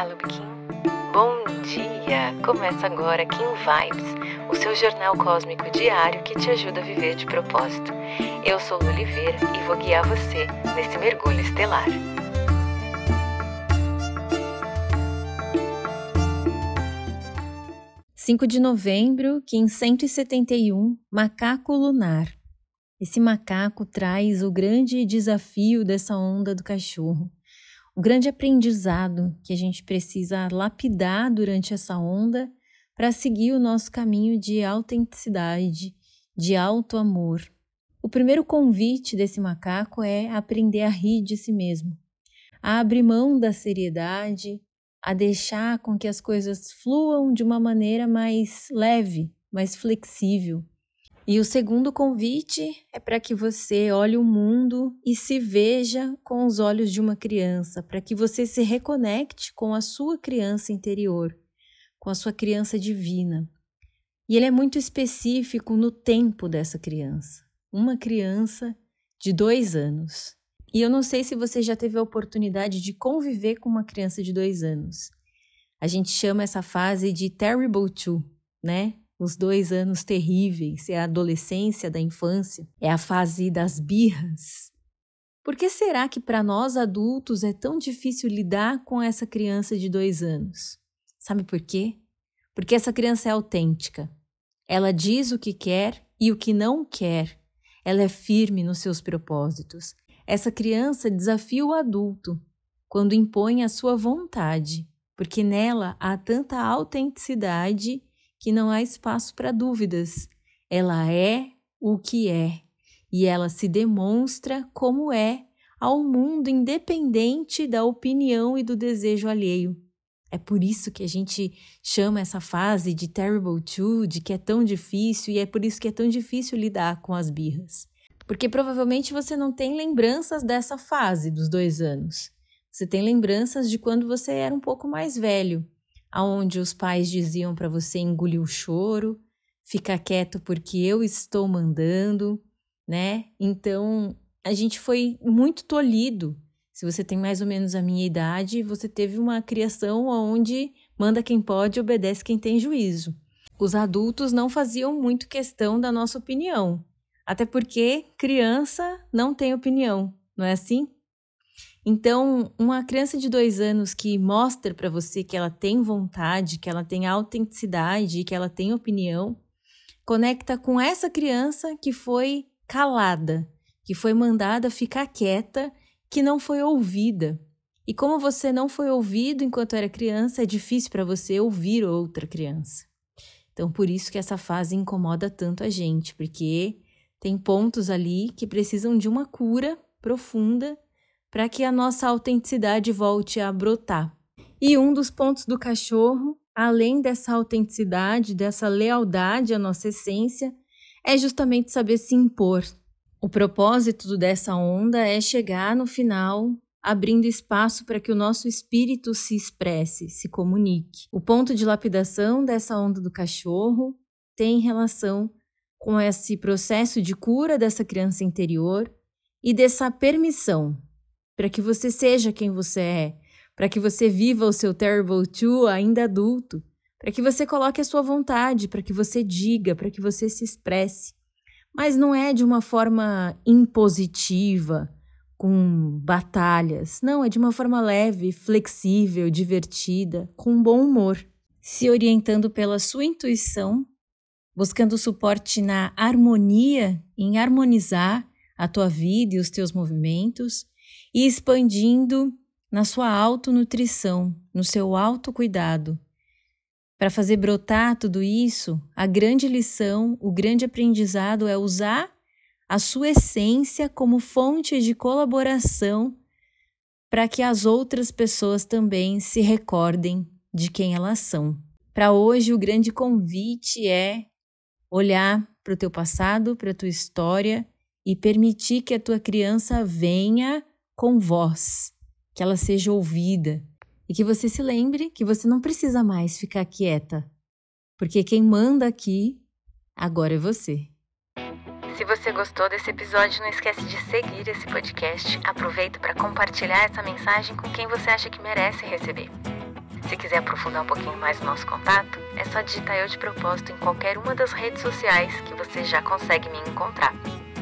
Olá, Lubikin. Bom dia! Começa agora Kim Vibes, o seu jornal cósmico diário que te ajuda a viver de propósito. Eu sou Lu Oliveira e vou guiar você nesse mergulho estelar. Cinco de novembro, Kim 171, Macaco Lunar. Esse macaco traz o grande desafio dessa onda do cachorro o grande aprendizado que a gente precisa lapidar durante essa onda para seguir o nosso caminho de autenticidade, de alto amor. O primeiro convite desse macaco é aprender a rir de si mesmo, a abrir mão da seriedade, a deixar com que as coisas fluam de uma maneira mais leve, mais flexível, e o segundo convite é para que você olhe o mundo e se veja com os olhos de uma criança, para que você se reconecte com a sua criança interior, com a sua criança divina. E ele é muito específico no tempo dessa criança. Uma criança de dois anos. E eu não sei se você já teve a oportunidade de conviver com uma criança de dois anos. A gente chama essa fase de terrible two, né? Os dois anos terríveis, é a adolescência da infância, é a fase das birras. Por que será que para nós adultos é tão difícil lidar com essa criança de dois anos? Sabe por quê? Porque essa criança é autêntica. Ela diz o que quer e o que não quer. Ela é firme nos seus propósitos. Essa criança desafia o adulto quando impõe a sua vontade, porque nela há tanta autenticidade que não há espaço para dúvidas. Ela é o que é e ela se demonstra como é ao mundo independente da opinião e do desejo alheio. É por isso que a gente chama essa fase de terrible two, de que é tão difícil, e é por isso que é tão difícil lidar com as birras. Porque provavelmente você não tem lembranças dessa fase dos dois anos. Você tem lembranças de quando você era um pouco mais velho aonde os pais diziam para você engolir o choro, ficar quieto porque eu estou mandando, né? Então, a gente foi muito tolhido. Se você tem mais ou menos a minha idade, você teve uma criação onde manda quem pode, obedece quem tem juízo. Os adultos não faziam muito questão da nossa opinião, até porque criança não tem opinião, não é assim? Então, uma criança de dois anos que mostra para você que ela tem vontade, que ela tem autenticidade, que ela tem opinião, conecta com essa criança que foi calada, que foi mandada ficar quieta, que não foi ouvida. E como você não foi ouvido enquanto era criança, é difícil para você ouvir outra criança. Então, por isso que essa fase incomoda tanto a gente, porque tem pontos ali que precisam de uma cura profunda para que a nossa autenticidade volte a brotar. E um dos pontos do cachorro, além dessa autenticidade, dessa lealdade à nossa essência, é justamente saber se impor. O propósito dessa onda é chegar no final abrindo espaço para que o nosso espírito se expresse, se comunique. O ponto de lapidação dessa onda do cachorro tem relação com esse processo de cura dessa criança interior e dessa permissão para que você seja quem você é, para que você viva o seu Terrible Two ainda adulto, para que você coloque a sua vontade, para que você diga, para que você se expresse. Mas não é de uma forma impositiva, com batalhas. Não, é de uma forma leve, flexível, divertida, com bom humor, se orientando pela sua intuição, buscando suporte na harmonia, em harmonizar a tua vida e os teus movimentos, e expandindo na sua autonutrição, no seu autocuidado. Para fazer brotar tudo isso, a grande lição, o grande aprendizado é usar a sua essência como fonte de colaboração para que as outras pessoas também se recordem de quem elas são. Para hoje, o grande convite é olhar para o teu passado, para a tua história e permitir que a tua criança venha com voz, que ela seja ouvida e que você se lembre que você não precisa mais ficar quieta, porque quem manda aqui agora é você. Se você gostou desse episódio, não esquece de seguir esse podcast. Aproveita para compartilhar essa mensagem com quem você acha que merece receber. Se quiser aprofundar um pouquinho mais o nosso contato, é só digitar Eu de Propósito em qualquer uma das redes sociais que você já consegue me encontrar.